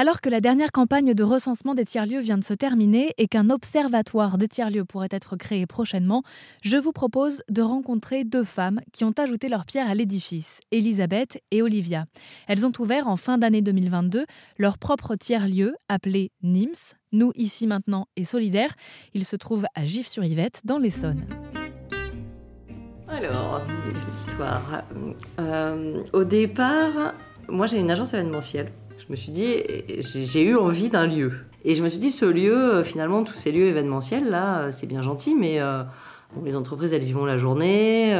Alors que la dernière campagne de recensement des tiers-lieux vient de se terminer et qu'un observatoire des tiers-lieux pourrait être créé prochainement, je vous propose de rencontrer deux femmes qui ont ajouté leur pierre à l'édifice, Elisabeth et Olivia. Elles ont ouvert en fin d'année 2022 leur propre tiers-lieu appelé NIMS, Nous ici maintenant et solidaires. Il se trouve à Gif-sur-Yvette dans l'Essonne. Alors, l'histoire. Euh, au départ, moi j'ai une agence événementielle me suis dit, j'ai eu envie d'un lieu. Et je me suis dit, ce lieu, euh, finalement, tous ces lieux événementiels, là, euh, c'est bien gentil, mais euh, les entreprises, elles y vont la journée,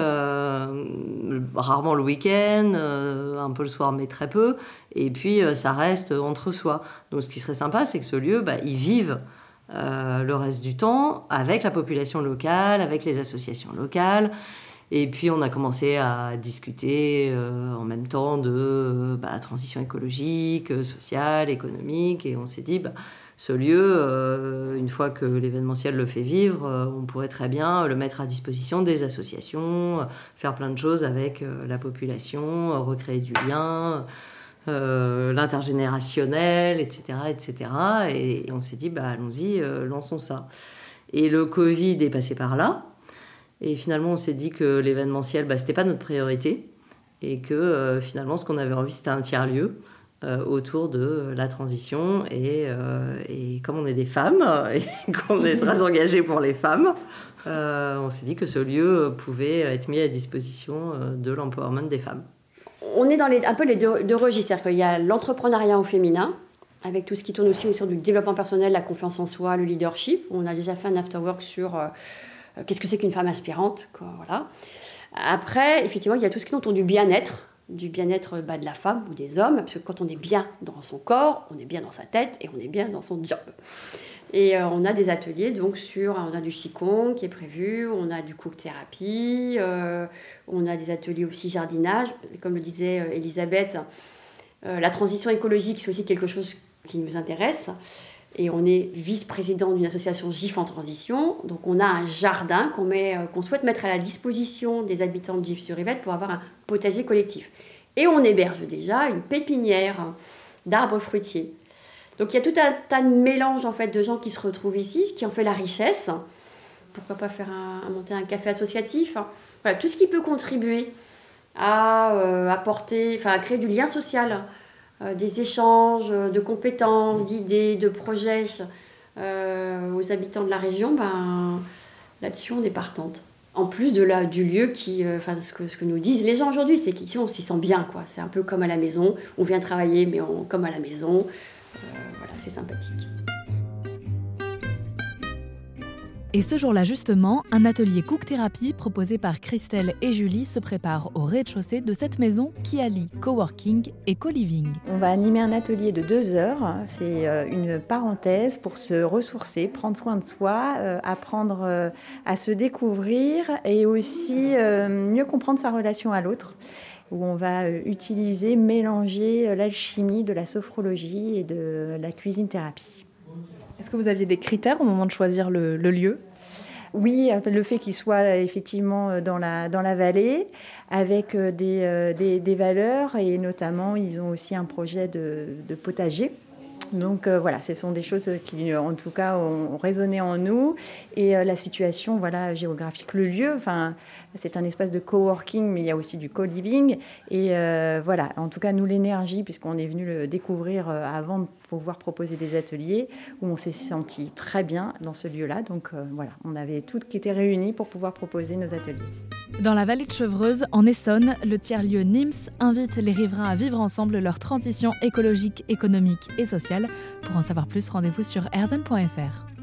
rarement le week-end, un peu le soir, mais très peu. Et puis, ça reste entre soi. Donc, ce qui serait sympa, c'est que ce lieu, bah, ils vivent le reste du temps avec la population locale, avec les associations locales. Et puis on a commencé à discuter euh, en même temps de euh, bah, transition écologique, euh, sociale, économique, et on s'est dit, bah, ce lieu, une fois que l'événementiel le fait vivre, on pourrait très bien le mettre à disposition des associations, faire plein de choses avec la population, recréer du lien. l'intergénérationnel, etc., etc. Et, on s'est dit, bah, allons-y, lançons ça. Et le Covid est passé par là. Et finalement, on s'est dit que l'événementiel, bah, c'était pas notre priorité. Et que euh, finalement, ce qu'on avait envie, c'était un tiers-lieu euh, autour de la transition. Et, euh, et, comme on est des femmes et qu'on est très engagés pour les femmes, on s'est dit que ce lieu pouvait être mis à disposition de l'empowerment des femmes. On est dans un peu les deux, registres. C'est-à-dire qu'il y a l'entrepreneuriat au féminin, avec tout ce qui tourne aussi autour du développement personnel, la confiance en soi, le leadership. On a déjà fait un afterwork sur qu'est-ce que c'est qu'une femme inspirante voilà. Après, effectivement, il y a tout ce qui est autour du bien-être, du bien-être bah, de la femme ou des hommes, parce que quand on est bien dans son corps, on est bien dans sa tête et on est bien dans son job. Et euh, on a des ateliers donc sur, on a du qigong qui est prévu, on a du cook thérapie, euh, on a des ateliers aussi jardinage, comme le disait Elisabeth, la transition écologique c'est aussi quelque chose qui nous intéresse et on est vice-président d'une association GIF en transition. Donc on a un jardin qu'on euh, qu'on souhaite mettre à la disposition des habitants de GIF sur Yvette pour avoir un potager collectif. Et on héberge déjà une pépinière d'arbres fruitiers. Donc il y a tout un tas de mélanges en fait de gens qui se retrouvent ici, ce qui en fait la richesse. Pourquoi pas faire monter un café associatif Voilà, tout ce qui peut contribuer à euh, apporter, enfin à créer du lien social des échanges de compétences, d'idées, de projets euh, aux habitants de la région, ben, là-dessus, on est partante. En plus de du lieu qui, euh, enfin, ce, que, ce que nous disent les gens aujourd'hui, c'est qu'ici, on s'y sent bien, quoi. C'est un peu comme à la maison. On vient travailler, mais on, comme à la maison. voilà, c'est sympathique. Et ce jour-là, justement, un atelier cook-thérapie proposé par Christelle et Julie se prépare au rez-de-chaussée de cette maison qui allie coworking et co-living. On va animer un atelier de deux heures. C'est euh, une parenthèse pour se ressourcer, prendre soin de soi, euh, apprendre euh, à se découvrir et aussi mieux comprendre sa relation à l'autre où on va utiliser, mélanger l'alchimie de la sophrologie et de la cuisine thérapie. Est-ce que vous aviez des critères au moment de choisir le, lieu? Oui, le fait qu'il soit effectivement euh, dans la, vallée, avec euh, euh, des, valeurs, et notamment, ils ont aussi un projet de potager. Donc voilà, ce sont des choses qui, en tout cas, ont, résonné en nous. Et la situation voilà, géographique, le lieu, enfin, c'est un espace de coworking, mais il y a aussi du co-living. Et voilà, en tout cas, nous, l'énergie, puisqu'on est venu le découvrir avant de pouvoir proposer des ateliers où on s'est senti très bien dans ce lieu-là. Donc euh, voilà, on avait tout qui était réuni pour pouvoir proposer nos ateliers. Dans la vallée de Chevreuse, en Essonne, le tiers-lieu NIMS invite les riverains à vivre ensemble leur transition écologique, économique et sociale. Pour en savoir plus, rendez-vous sur erzen.fr.